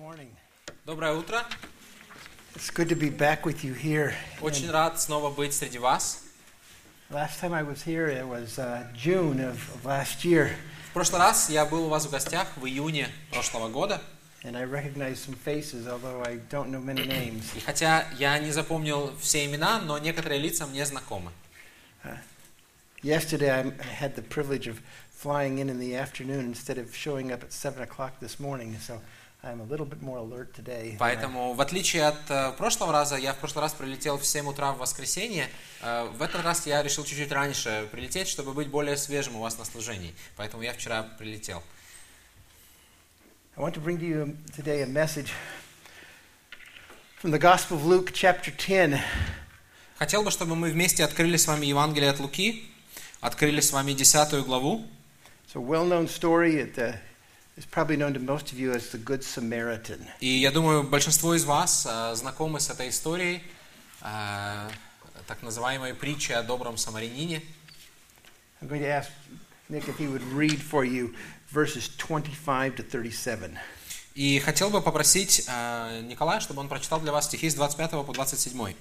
morning. Доброе утро. It's good to be back with you here. Очень And рад снова быть среди вас. last time I was here, it was uh, June of, of last year, В прошлый раз я был у вас в гостях в июне прошлого года. and I recognized some faces, although I don't know many names. И хотя я не запомнил все имена, но некоторые лица мне знакомы. Yesterday, I I had the privilege of flying in in the afternoon instead of showing up at 7 o'clock this morning, so Поэтому, в отличие от э, прошлого раза, я в прошлый раз прилетел в 7 утра в воскресенье. э, в этот раз я решил чуть-чуть раньше прилететь, чтобы быть более свежим у вас на служении. Поэтому я вчера прилетел. I want to bring to you today a message from the Gospel of Luke, chapter 10. Хотел бы, чтобы мы вместе открыли с вами Евангелие от Луки, открыли с вами 10 главу. It's a well known story. It uh, И я думаю, большинство из вас э, знакомы с этой историей, э, так называемой притчей о добром самарянине. I'm going to ask Nick if he would read for you verses 25 to 37. И хотел бы попросить э, Николая, чтобы он прочитал для вас стихи с 25 по 27.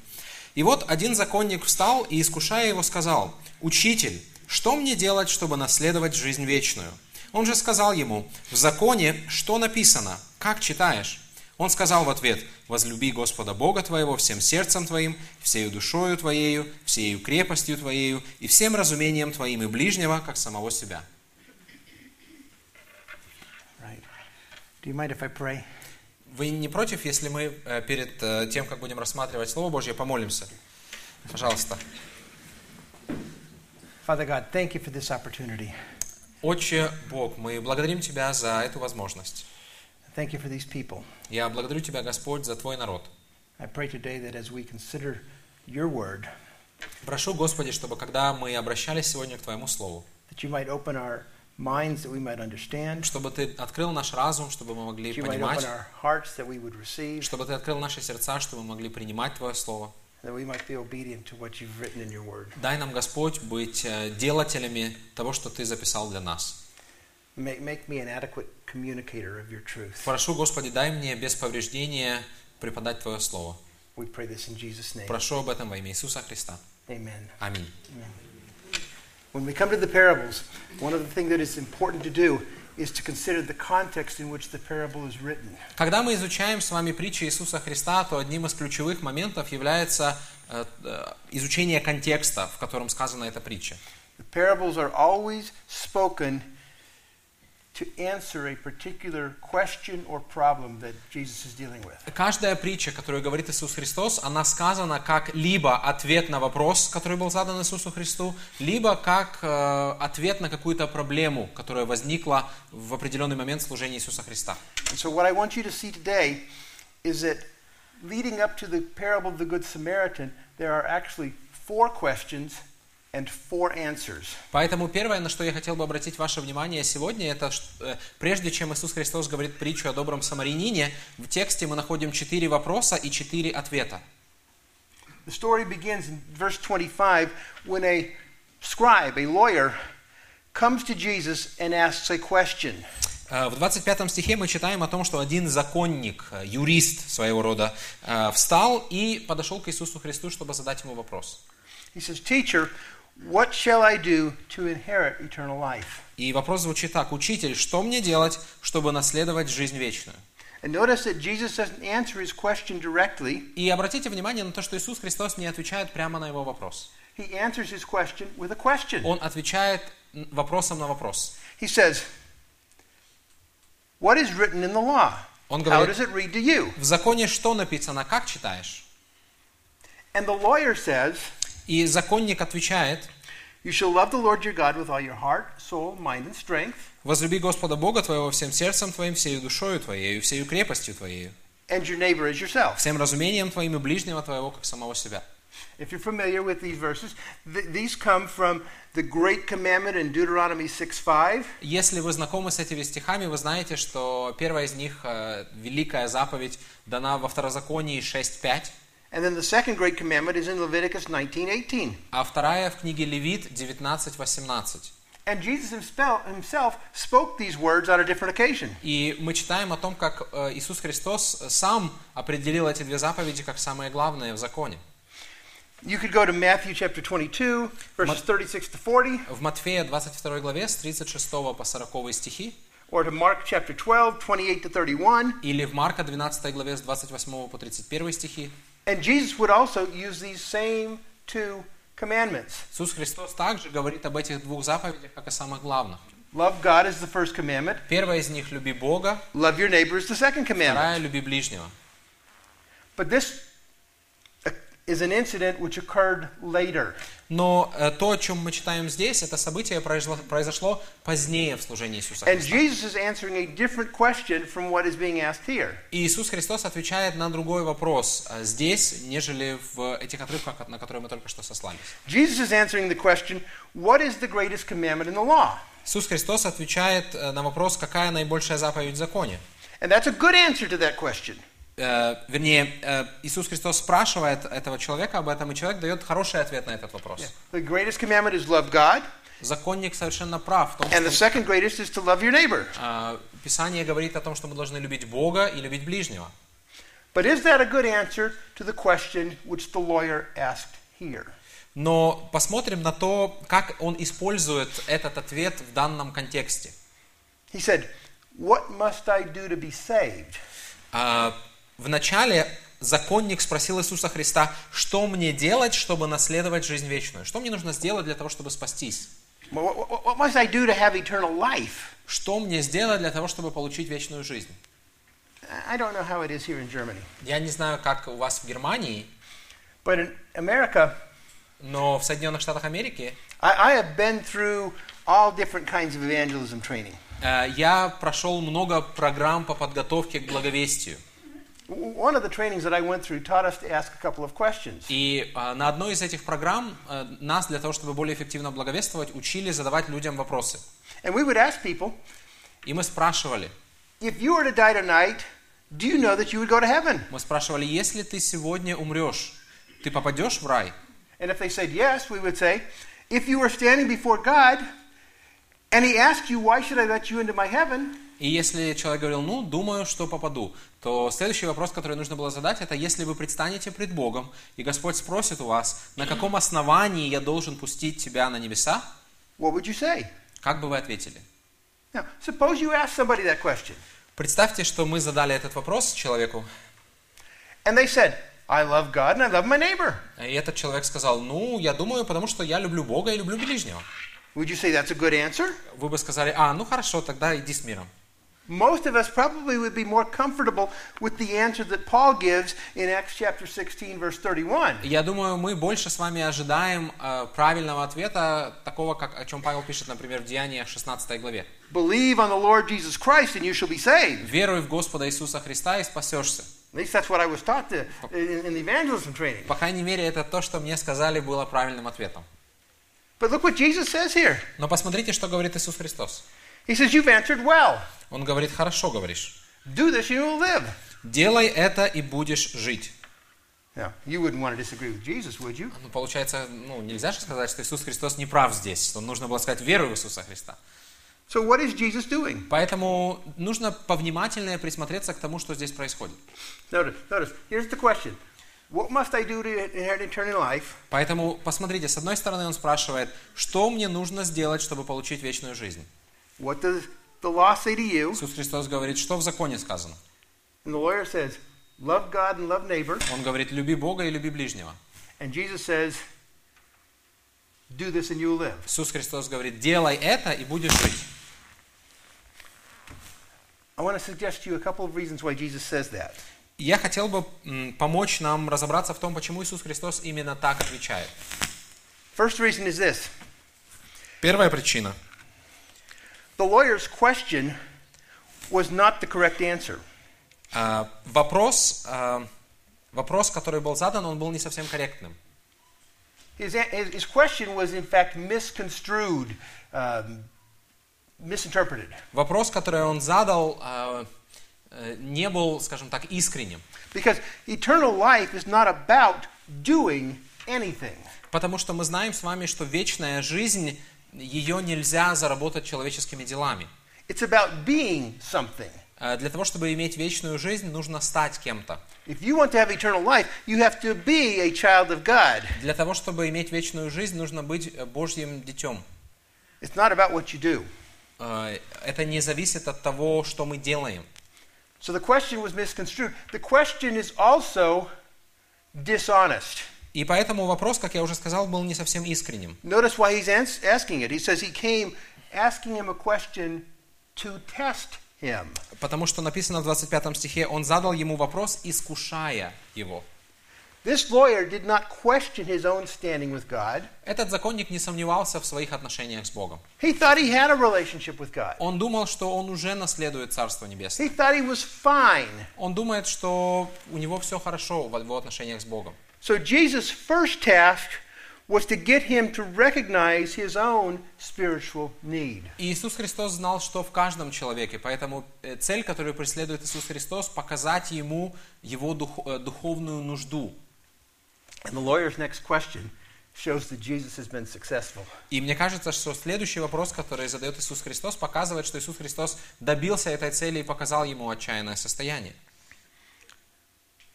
«И вот один законник встал и, искушая его, сказал, «Учитель, что мне делать, чтобы наследовать жизнь вечную?» Он же сказал ему, «В законе что написано? Как читаешь?» Он сказал в ответ, «Возлюби Господа Бога твоего всем сердцем твоим, всею душою твоею, всею крепостью твоею и всем разумением твоим и ближнего, как самого себя». Right. Вы не против, если мы э, перед э, тем, как будем рассматривать Слово Божье, помолимся? Пожалуйста. Father God, thank you for this opportunity. Отче Бог, мы благодарим Тебя за эту возможность. Thank you for these people. Я благодарю Тебя, Господь, за Твой народ. I pray today that as we consider your word, Прошу, Господи, чтобы когда мы обращались сегодня к Твоему Слову, that you might open our minds that we might understand, чтобы Ты открыл наш разум, чтобы мы могли понимать, чтобы Ты открыл наши сердца, чтобы мы могли принимать Твое Слово. that we might be obedient to what you've written in your word. Дай нам, Господь, быть э, делателями того, что Ты записал для нас. Make, make me an adequate communicator of your truth. Прошу, Господи, дай мне без повреждения преподать Твое Слово. We pray this in Jesus' name. Прошу об этом во имя Иисуса Христа. Amen. Аминь. When we come to the parables, one of the things that is important to do is to consider the context in which the parable is written. Когда мы изучаем с вами притчи Иисуса Христа, то одним из ключевых моментов является э, э, изучение контекста, в котором сказана эта притча. The parables are always spoken to answer a particular question or problem that Jesus is dealing with. Каждая притча, которую говорит Иисус Христос, она сказана как либо ответ на вопрос, который был задан Иисусу Христу, либо как э, ответ на какую-то проблему, которая возникла в определенный момент служения Иисуса Христа. And so, what I want you to see today is that leading up to the parable of the Good Samaritan, there are actually four questions and four answers. Поэтому первое, на что я хотел бы обратить ваше внимание сегодня, это э, прежде чем Иисус Христос говорит притчу о добром самарянине, в тексте мы находим четыре вопроса и четыре ответа. The story begins in verse 25 when a scribe, a lawyer, comes to Jesus and asks a question. Э, В 25 стихе мы читаем о том, что один законник, э, юрист своего рода, встал и подошел к Иисусу Христу, чтобы задать ему вопрос. He says, Teacher, what shall I do to inherit eternal life? И вопрос звучит так. «Учитель, что мне делать, чтобы наследовать жизнь вечную?» And notice that Jesus doesn't answer his question directly, И обратите внимание на то, что Иисус Христос не отвечает прямо на его вопрос. he answers his question with a question. Он отвечает м, вопросом на вопрос. He says, What is written in the law? Он How говорит, does it read to you? в законе что написано, как читаешь? And the lawyer says, И законник отвечает, You shall love the Lord your God with all your heart, soul, mind, and strength, возлюби Господа Бога твоего всем сердцем твоим, всею душою твоею, всею крепостью твоею, and your neighbor as yourself. всем разумением твоим и ближнего твоего, как самого себя. If you're familiar with these verses, th- these come from the great commandment in Deuteronomy 6:5, Если вы знакомы с этими стихами, вы знаете, что первая из них, э, великая заповедь, дана во Второзаконии 6.5, and then the second great commandment is in Leviticus 19:18. а вторая в книге Левит 19.18. And Jesus himself, himself spoke these words on a different occasion. И мы читаем о том, как э, Иисус Христос сам определил эти две заповеди как самые главные в законе. You could go to Matthew chapter 22, verses 36 to 40, В Матфея 22 главе с 36 по 40 стихи, or to Mark chapter 12, 28 to 31. или в Марка 12 главе с 28 по 31 стихи. And Jesus would also use these same two commandments. Иисус Христос также говорит об этих двух заповедях как о самых главных. Love God is the first commandment. Первая из них – люби Бога, Love your neighbor is the second вторая commandment. – люби ближнего. But this uh, is an incident which occurred later. Но э, то, о чем мы читаем здесь, это событие произошло, произошло позднее в служении Иисуса Христа. И Иисус Христос отвечает на другой вопрос э, здесь, нежели в этих отрывках, на которые мы только что сослались. Иисус Христос отвечает э, на вопрос, какая наибольшая заповедь в законе. And that's a good answer to that question. Э, вернее, э, Иисус Христос спрашивает этого человека об этом, и человек дает хороший ответ на этот вопрос. The greatest commandment is love God, Законник совершенно прав в том, and the second greatest is to love your neighbor. э, Писание говорит о том, что мы должны любить Бога и любить ближнего. But is that a good answer to the question which the lawyer asked here? Но посмотрим на то, как он использует этот ответ в данном контексте. He said, What must I do to be saved? Вначале законник спросил Иисуса Христа, что мне делать, чтобы наследовать жизнь вечную? Что мне нужно сделать для того, чтобы спастись? Что мне сделать для того, чтобы получить вечную жизнь? Я не знаю, как у вас в Германии, but in America, но в Соединенных Штатах Америки I, I have been through all different kinds of evangelism training. э, я прошел много программ по подготовке к благовестию. W- One of the trainings that I went through taught us to ask a couple of questions. И э, на одной из этих программ э, нас для того, чтобы более эффективно благовествовать, учили задавать людям вопросы. And we would ask people, И мы спрашивали, if you were to die tonight, do you know that you would go to heaven? мы спрашивали, если ты сегодня умрешь, ты попадешь в рай? And if they said yes, we would say, if you were standing before God and he asked you, why should I let you into my heaven? И если человек говорил, ну, думаю, что попаду, то следующий вопрос, который нужно было задать, это если вы предстанете пред Богом, и Господь спросит у вас, на каком основании я должен пустить тебя на небеса, What would you say? как бы вы ответили? Now, suppose you ask somebody that question Представьте, что мы задали этот вопрос человеку, and they said, I love God and I love my neighbor. и этот человек сказал, ну, я думаю, потому что я люблю Бога и люблю ближнего. Would you say that's a good answer? Вы бы сказали, а, ну хорошо, тогда иди с миром. Most of us probably would be more comfortable with the answer that Paul gives in Acts chapter 16, verse 31. Я думаю, мы больше с вами ожидаем э, правильного ответа, такого, как, о чем Павел пишет, например, в Деяниях 16 главе. Believe on the Lord Jesus Christ and you shall be saved. Веруй в Господа Иисуса Христа и спасешься. At least that's what I was taught to, in, in the evangelism training. По крайней мере, это то, что мне сказали, было правильным ответом. But look what Jesus says here. Но посмотрите, что говорит Иисус Христос. He says, You've answered well. Он говорит, хорошо говоришь. Do this you will live. Делай это и будешь жить. Now, you wouldn't want to disagree with Jesus, would you? Ну, получается, ну, нельзя же сказать, что Иисус Христос не прав здесь, что нужно было сказать веруй в Иисуса Христа. So, what is Jesus doing? Поэтому нужно повнимательнее присмотреться к тому, что здесь происходит. Notice, notice, here's the question What must I do to inherit eternal life? Поэтому, посмотрите, с одной стороны он спрашивает, что мне нужно сделать, чтобы получить вечную жизнь. What does the law say to you? Иисус Христос говорит, что в законе сказано. And the lawyer says, Love God and love neighbor. Он говорит, люби Бога и люби ближнего. And Jesus says, Do this and you will live. Иисус Христос говорит, делай это и будешь жить. I want to suggest to you a couple of reasons why Jesus says that. И Я хотел бы помочь нам разобраться в том, почему Иисус Христос именно так отвечает. First reason is this Первая причина. The lawyer's question was not the correct answer. А, Вопрос, а, вопрос, который был задан, он был не совсем корректным. His, his, question was, in fact, misconstrued, um, misinterpreted. Вопрос, который он задал, а, э, не был, скажем так, искренним. Because eternal life is not about doing anything. Потому что мы знаем с вами, что вечная жизнь ее нельзя заработать человеческими делами. It's about being something. Э, Для того, чтобы иметь вечную жизнь, нужно стать кем-то. Для того, чтобы иметь вечную жизнь, нужно быть э, Божьим детем. It's not about what you do. Э, Это не зависит от того, что мы делаем. So the question was misconstrued. The question is also dishonest. И поэтому вопрос, как я уже сказал, был не совсем искренним. Notice why he's asking it. He says he came asking him a question to test him. Потому что написано в 25 стихе, он задал ему вопрос, искушая его. This lawyer did not question his own standing with God. Этот законник не сомневался в своих отношениях с Богом. He thought he had a relationship with God. Он думал, что он уже наследует Царство Небесное. He thought he was fine. Он думает, что у него все хорошо в его отношениях с Богом. So Jesus' first task was to get him to recognize his own spiritual need. И Иисус Христос знал, что в каждом человеке, поэтому э, цель, которую преследует Иисус Христос, показать ему его дух- э, духовную нужду. And the lawyer's next question shows that Jesus has been successful. И мне кажется, что следующий вопрос, который задает Иисус Христос, показывает, что Иисус Христос добился этой цели и показал ему отчаянное состояние.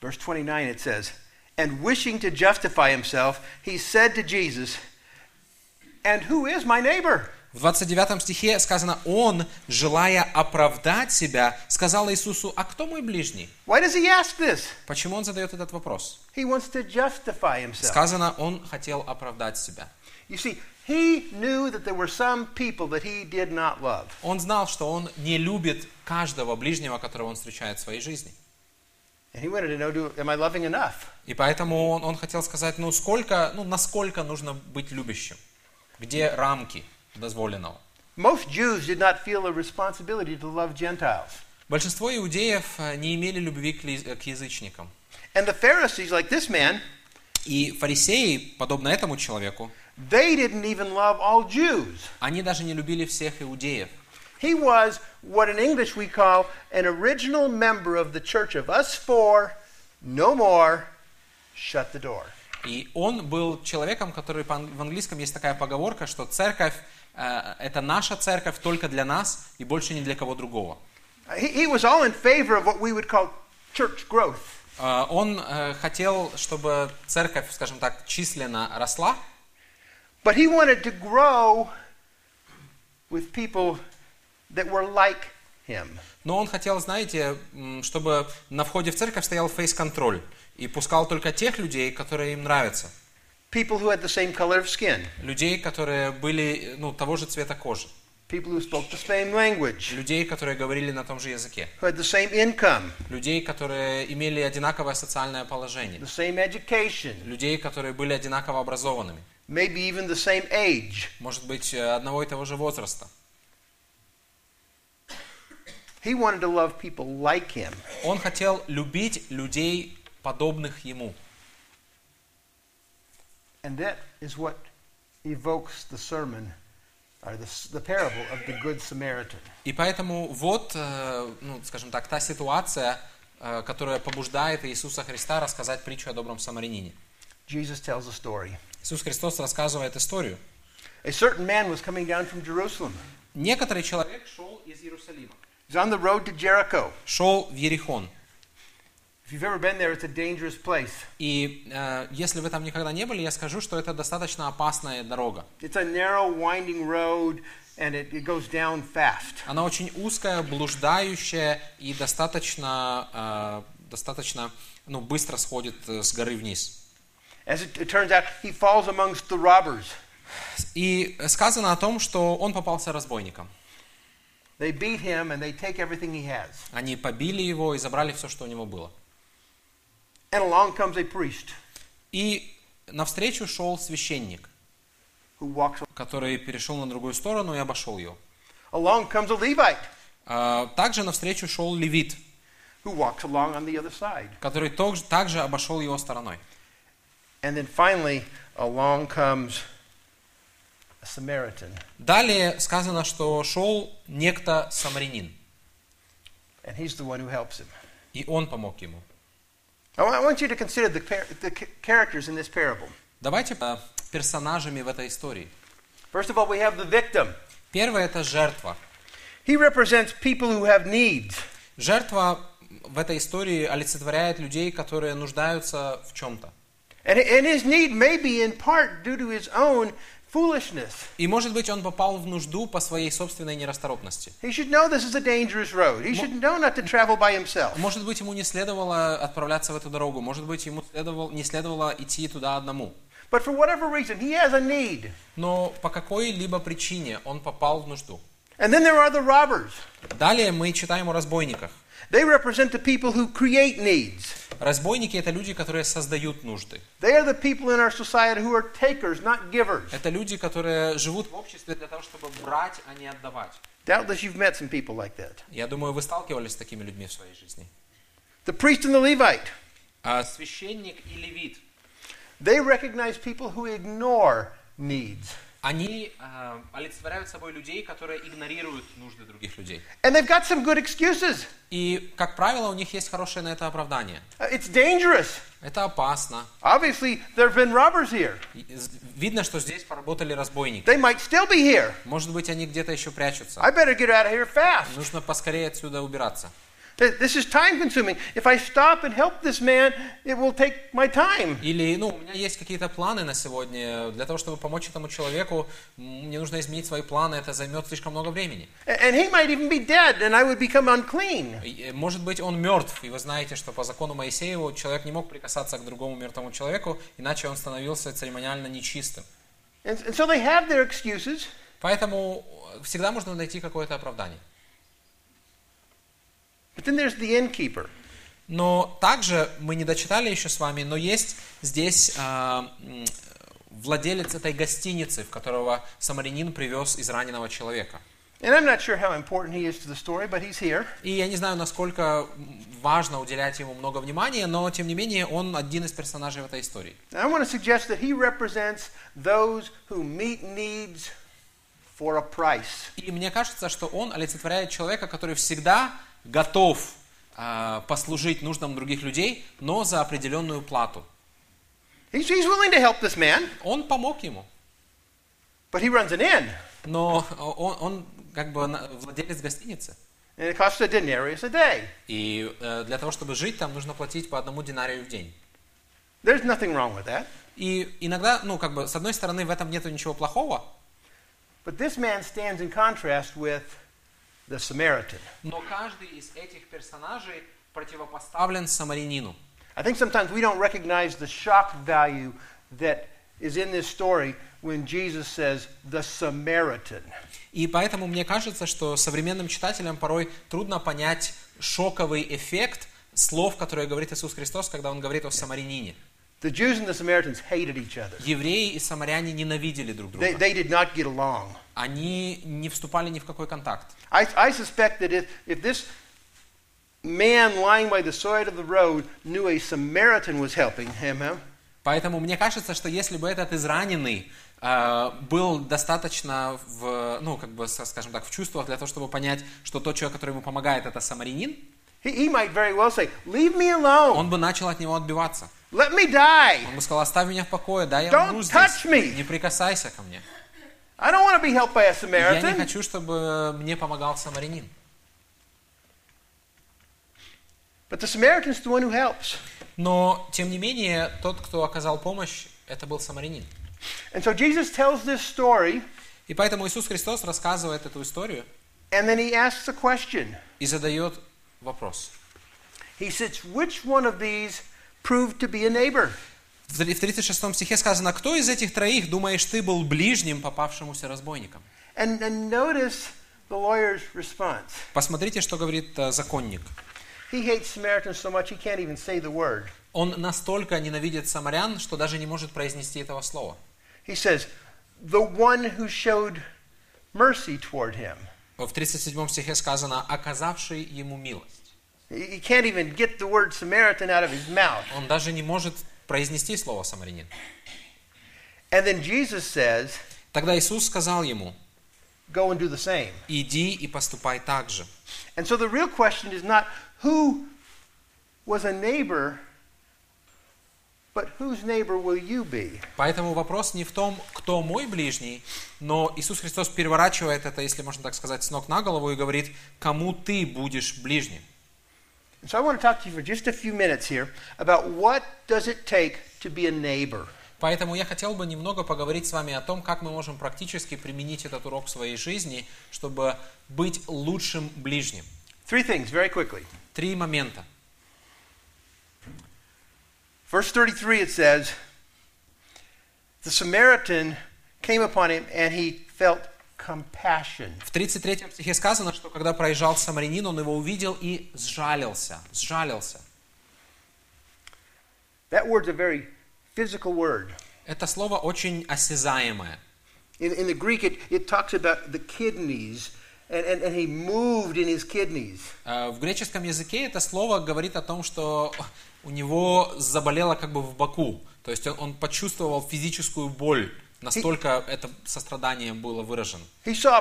Verse 29 it says, And wishing to justify himself, he said to Jesus, And who is my neighbor? В 29 стихе сказано, «Он, желая оправдать себя, сказал Иисусу, а кто мой ближний?» Why does he ask this? Почему он задает этот вопрос? He wants to justify himself. Сказано, он хотел оправдать себя. You see, he knew that there were some people that he did not love. Он знал, что он не любит каждого ближнего, которого он встречает в своей жизни. И поэтому он, он хотел сказать, ну сколько, ну насколько нужно быть любящим? Где рамки дозволенного? Most Jews did not feel a responsibility to love Gentiles. Большинство иудеев э, не имели любви к к язычникам. And the Pharisees, like this man, И фарисеи, подобно этому человеку, they didn't even love all Jews. они даже не любили всех иудеев. He was what in English we call an original member of the church of us four, no more, shut the door. И он был человеком, который по- в английском есть такая поговорка, что церковь э, это наша церковь только для нас и больше ни для кого другого. He, he was all in favor of what we would call church growth. Э, Он э, хотел, чтобы церковь, скажем так, численно росла, But he wanted to grow with people that were like him. но он хотел, знаете, чтобы на входе в церковь стоял фейс-контроль и пускал только тех людей, которые им нравятся. People who had the same color of skin, Людей, которые были ну, того же цвета кожи. people who spoke the same language, Людей, которые говорили на том же языке. who had the same income, Людей, которые имели одинаковое социальное положение. the same education, Людей, которые были одинаково образованными. maybe even the same age. Может быть, э, одного и того же возраста. He wanted to love people like him. Он хотел любить людей, подобных ему. And that is what evokes the sermon, or the, the parable of the Good Samaritan. И поэтому вот, э, ну, скажем так, та ситуация, э, которая побуждает Иисуса Христа рассказать притчу о добром самарянине. Jesus tells a story. Иисус Христос рассказывает историю. A certain man was coming down from Jerusalem. Некоторый человек шел из Иерусалима. He's on the road to Jericho. Шел в Ерихон. If you've ever been there, it's a dangerous place. И э, если вы там никогда не были, я скажу, что это достаточно опасная дорога. It's a narrow, winding road, and it, it goes down fast. Она очень узкая, блуждающая и достаточно, э, достаточно ну, быстро сходит э, с горы вниз. As it, it turns out, he falls amongst the robbers. И сказано о том, что он попался разбойникам. They beat him, and they take everything he has. Они побили его и забрали все, что у него было. And along comes a priest И навстречу шел священник, who walks. который перешел на другую сторону и обошел ее. Along comes a Levite А, Также навстречу шел левит, who walks along on the other side. который тог- также обошел его стороной. And then finally, along comes a Samaritan. Далее сказано, что шел некто самарянин, And he's the one who helps him. и он помог ему. I wa- I want you to consider the, par- the ca- characters in this parable. Давайте э, персонажами в этой истории. First of all, we have the victim. Первое – это жертва. He represents people who have needs. Жертва в этой истории олицетворяет людей, которые нуждаются в чем-то. And, and his need may be in part due to his own. И, может быть, он попал в нужду по своей собственной нерасторопности. He should know this is a dangerous road. He should know not to travel by himself. Может быть, ему не следовало отправляться в эту дорогу. Может быть, ему следовало, не следовало идти туда одному. But for whatever reason, he has a need. Но по какой-либо причине он попал в нужду. And then there are the robbers. Далее мы читаем о разбойниках. They represent the people who create needs. Разбойники – это люди, которые создают нужды. They are the people in our society who are takers, not givers. Это люди, которые живут в обществе для того, чтобы брать, а не отдавать. Doubtless you've met some people like that. Я думаю, вы сталкивались с такими людьми в своей жизни. The priest and the Levite. А священник и левит, They recognize people who ignore needs. Они а, олицетворяют собой людей, которые игнорируют нужды других людей. And they've got some good excuses. И, как правило, у них есть хорошее на это оправдание. Uh, It's dangerous. Это опасно. Obviously, there have been robbers here. Видно, что здесь поработали разбойники. They might still be here. Может быть, они где-то еще прячутся. I better get out of here fast. Нужно поскорее отсюда убираться. Th- This is time consuming. If I stop and help this man, it will take my time. Или, ну, у меня есть какие-то планы на сегодня. Для того, чтобы помочь этому человеку, мне нужно изменить свои планы. Это займет слишком много времени. And he might even be dead, and I would become unclean. Э, Может быть, он мертв. И вы знаете, что по закону Моисееву человек не мог прикасаться к другому мертвому человеку, иначе он становился церемониально нечистым. And, and so they have their excuses. Поэтому всегда можно найти какое-то оправдание. But then there's the innkeeper. Но также мы не дочитали еще с вами, но есть здесь м, владелец этой гостиницы, в которого самарянин привез израненного человека. And I'm not sure how important he is to the story, but he's here. И я не знаю, насколько важно уделять ему много внимания, но тем не менее он один из персонажей в этой истории. And I want to suggest that he represents those who meet needs for a price. И мне кажется, что он олицетворяет человека, который всегда готов а, послужить нуждам других людей, но за определенную плату. He's, he's willing to help this man, Он помог ему, but he runs an inn, но он, он как бы владелец гостиницы. and it costs a denarius a day. И э, для того, чтобы жить, там нужно платить по одному динарию в день. There's nothing wrong with that. И иногда, ну, как бы, с одной стороны, в этом нету ничего плохого, But this man stands in contrast with the Samaritan. но каждый из этих персонажей противопоставлен самарянину. I think sometimes we don't recognize the shock value that is in this story when Jesus says, the Samaritan. И поэтому мне кажется, что современным читателям порой трудно понять шоковый эффект слов, которые говорит Иисус Христос, когда Он говорит о самарянине. The Jews and the Samaritans hated each other. Евреи и самаряне ненавидели друг друга. They, they did not get along. Они не вступали ни в какой контакт. I, I suspect that if, if this man lying by the side of the road knew a Samaritan was helping him, huh, Поэтому мне кажется, что если бы этот израненный э, был достаточно в, ну, как бы, скажем так, в чувствах для того, чтобы понять, что тот человек, который ему помогает, это самарянин, he, he might very well say, Leave me alone. он бы начал от него отбиваться. Let me die. Он бы сказал, оставь меня в покое, да, я Don't умру touch здесь, me. не прикасайся ко мне. I don't want to be helped by a Я не Samaritan. хочу, чтобы мне помогал самарянин. But the Samaritan's the one who helps. Но, тем не менее, тот, кто оказал помощь, это был самарянин. And so Jesus tells this story, И поэтому Иисус Христос рассказывает эту историю and then he asks a question. и задает вопрос. He says, Which one of these proved to be a neighbor? В 36 стихе сказано, кто из этих троих, думаешь, ты был ближним попавшемуся разбойником? And, and notice the lawyer's response. Посмотрите, что говорит э, законник. He hates Samaritans so much he can't even say the word. Он настолько ненавидит самарян, что даже не может произнести этого слова. He says, The one who showed mercy toward him. В 37 стихе сказано, оказавший ему милость. He can't even get the word Samaritan out of his mouth. Он даже не может произнести слово самарянин. And then Jesus says, Тогда Иисус сказал ему, Go and do the same. иди и поступай так же. And so the real question is not who was a neighbor but whose neighbor will you be? Поэтому вопрос не в том, кто мой ближний, но Иисус Христос переворачивает это, если можно так сказать, с ног на голову и говорит, кому ты будешь ближним. And so I want to talk to you for just a few minutes here about what does it take to be a neighbor. Поэтому я хотел бы немного поговорить с вами о том, как мы можем практически применить этот урок в своей жизни, чтобы быть лучшим ближним. Three things very quickly. Три момента. Verse 33 it says, The Samaritan came upon him and he felt. В 33 стихе сказано, что когда проезжал самарянин, он его увидел и сжалился. Сжалился. That word's a very physical word. Это слово очень осязаемое. In, in the Greek, it, it talks about the kidneys, and, and, and he moved in his kidneys. Э, В греческом языке это слово говорит о том, что у него заболело как бы в боку. То есть он, он почувствовал физическую боль. Настолько это сострадание было выражено. He he.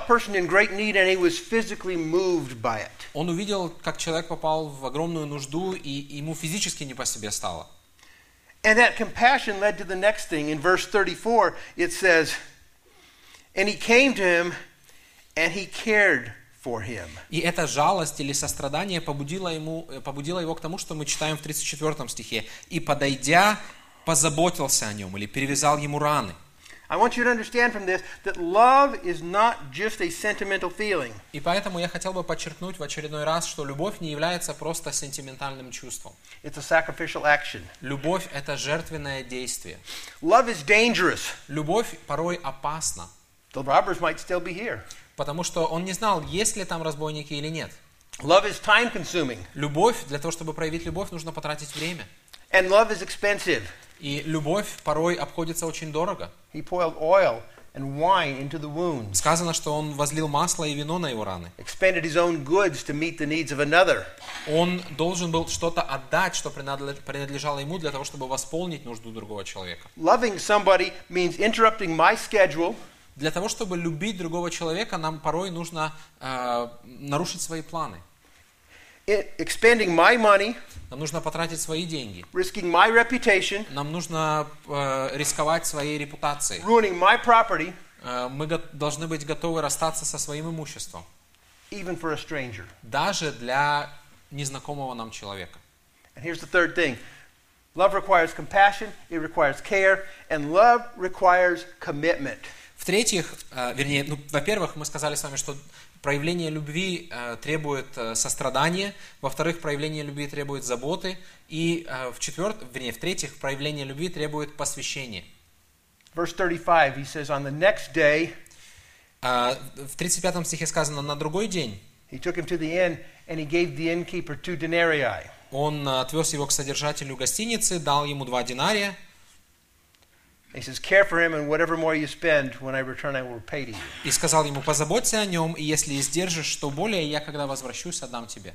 Он увидел, как человек попал в огромную нужду, и ему физически не по себе стало. And that compassion led to the next thing. In verse 34, it says, And he came to him and he cared for him. И эта жалость или сострадание побудило, ему, побудило его к тому, что мы читаем в 34 стихе. «И, подойдя, позаботился о нем» или перевязал ему раны. I want you to understand from this that love is not just a sentimental feeling. И поэтому я хотел бы подчеркнуть в очередной раз, что любовь не является просто сентиментальным чувством. It's a sacrificial action. Любовь – это жертвенное действие. Love is dangerous. Любовь порой опасна, The robbers might still be here. потому что он не знал, есть ли там разбойники или нет. Love is time consuming. Любовь, для того, чтобы проявить любовь, нужно потратить время. And love is expensive. И любовь порой обходится очень дорого. He poured oil and wine into the wounds, Сказано, что он возлил масло и вино на его раны. expended his own goods to meet the needs of another. Он должен был что-то отдать, что принадле- принадлежало ему для того, чтобы восполнить нужду другого человека. Loving somebody means interrupting my schedule Для того, чтобы любить другого человека, нам порой нужно э, нарушить свои планы. Expending my money, Нам нужно потратить свои деньги. risking my reputation, Нам нужно э, рисковать своей репутацией. ruining my property, Э, мы должны быть готовы расстаться со своим имуществом. even for a stranger. Даже для незнакомого нам человека. And here's the third thing love requires compassion, it requires care, and love requires commitment. В-третьих, э, вернее, ну, во-первых, мы сказали с вами, что проявление любви э, требует э, сострадания, во-вторых, проявление любви требует заботы, и э, в-четвертых, вернее, в-третьих, проявление любви требует посвящения. Verse 35, he says, On the next day, В 35 стихе сказано, на другой день he took him to the inn, and he gave the innkeeper two denarii. он отвез его к содержателю гостиницы, дал ему два динария, и сказал ему, позаботься о нем, и если издержишь, что более, я, когда возвращусь, отдам тебе.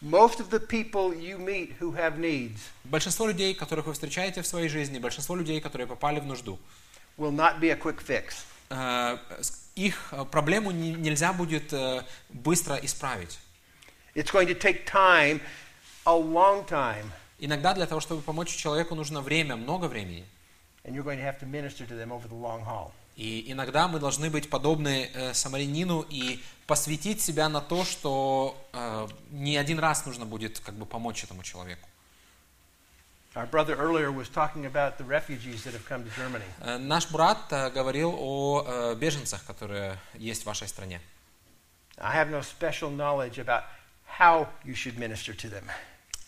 Most of the people you meet who have needs Большинство людей, которых вы встречаете в своей жизни, большинство людей, которые попали в нужду, will not be a quick fix. э, их э, проблему не- нельзя будет э, быстро исправить. It's going to take time, a long time, Иногда для того, чтобы помочь человеку, нужно время, много времени. And you're going to have to minister to them over the long haul. И иногда мы должны быть подобны э, самарянину и посвятить себя на то, что э, не один раз нужно будет как бы помочь этому человеку. Our brother earlier was talking about the refugees that have come to Germany. Э, Наш брат э, говорил о э, беженцах, которые есть в вашей стране. I have no special knowledge about how you should minister to them.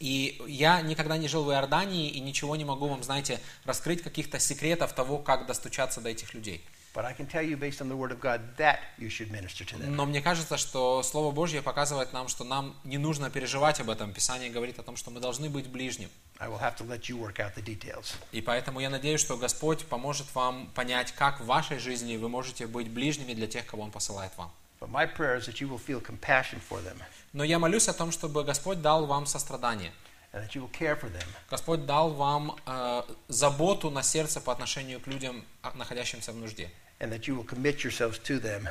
И я никогда не жил в Иордании и ничего не могу вам, знаете, раскрыть каких-то секретов того, как достучаться до этих людей. Но мне кажется, что Слово Божье показывает нам, что нам не нужно переживать об этом. Писание говорит о том, что мы должны быть ближним. I will have to let you work out the details. И поэтому я надеюсь, что Господь поможет вам понять, как в вашей жизни вы можете быть ближними для тех, кого Он посылает вам. But my prayer is that you will feel compassion for them Но я молюсь о том, чтобы Господь дал вам сострадание. and that you will care for them Господь дал вам э, заботу на сердце по отношению к людям, а, находящимся в нужде. and that you will commit yourselves to them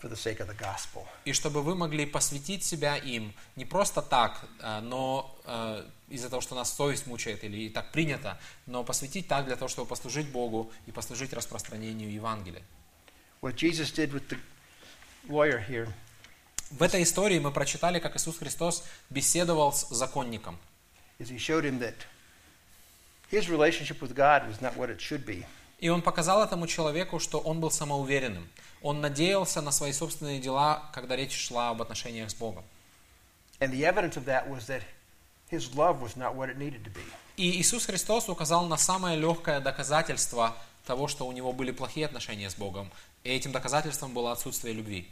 for the sake of the gospel. И чтобы вы могли посвятить себя им не просто так, э, но э, из-за того, что нас совесть мучает или так принято, но посвятить так для того, чтобы послужить Богу и послужить распространению Евангелия. What Jesus did with the lawyer here В этой истории мы прочитали, как Иисус Христос беседовал с законником. И он показал этому человеку, что он был самоуверенным. Он надеялся на свои собственные дела, когда речь шла об отношениях с Богом. И Иисус Христос указал на самое легкое доказательство того, что у него были плохие отношения с Богом. И этим доказательством было отсутствие любви.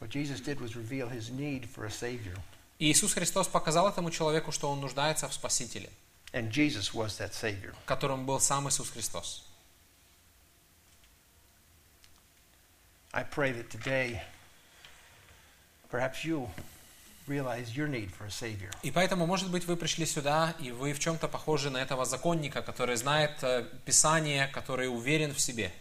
What Jesus did was reveal his need for a Savior. И Иисус Христос показал этому человеку, что он нуждается в Спасителе, And Jesus was that Savior. которым был сам Иисус Христос. I pray that today, perhaps you'll realize your need for a Savior. И поэтому, может быть, вы пришли сюда, и вы в чем-то похожи на этого законника, который знает э, Писание, который уверен в себе.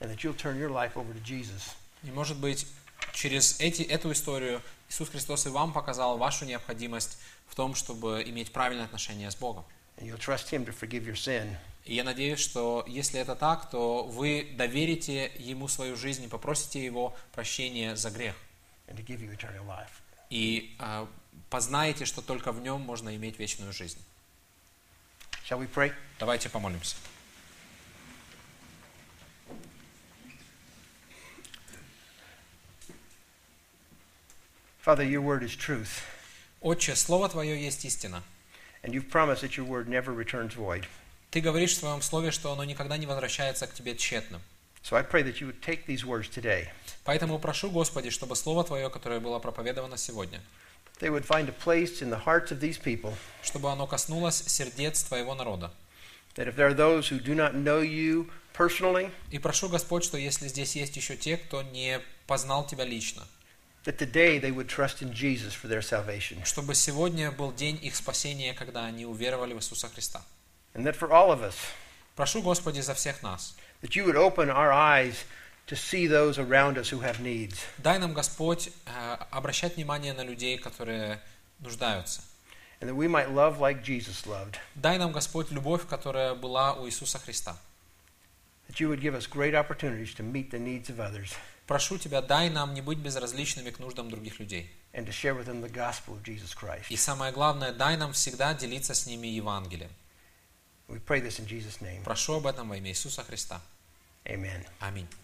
And that you'll turn your life over to Jesus. И, может быть, через эти, эту историю Иисус Христос и вам показал вашу необходимость в том, чтобы иметь правильное отношение с Богом. And you'll trust Him to forgive your sin И я надеюсь, что если это так, то вы доверите Ему свою жизнь и попросите Его прощения за грех. and to give you eternal life. И э, познаете, что только в Нем можно иметь вечную жизнь. Shall we pray? Давайте помолимся. Father, your word is truth, Отче, Слово Твое есть истина. and you've promised that your word never returns void. Ты говоришь в Своем Слове, что оно никогда не возвращается к Тебе тщетным. So I pray that you would take these words today, Поэтому прошу, Господи, чтобы Слово Твое, которое было проповедовано сегодня, they would find a place in the hearts of these people, чтобы оно коснулось сердец Твоего народа. that if there are those who do not know you personally, И прошу, Господь, что если здесь есть еще те, кто не познал Тебя лично, that today they would trust in Jesus for their salvation. чтобы сегодня был день их спасения, когда они уверовали в Иисуса Христа. And that for all of us, Прошу, Господи, за всех нас. that you would open our eyes to see those around us who have needs. Дай нам, Господь, э, обращать внимание на людей, которые нуждаются. And that we might love like Jesus loved. Дай нам, Господь, любовь, которая была у Иисуса Христа. That you would give us great opportunities to meet the needs of others Прошу Тебя, дай нам не быть безразличными к нуждам других людей. and to share with them the gospel of Jesus Christ. И самое главное, дай нам всегда делиться с ними Евангелием. We pray this in Jesus' name. Прошу об этом во имя Иисуса Христа. Amen. Аминь.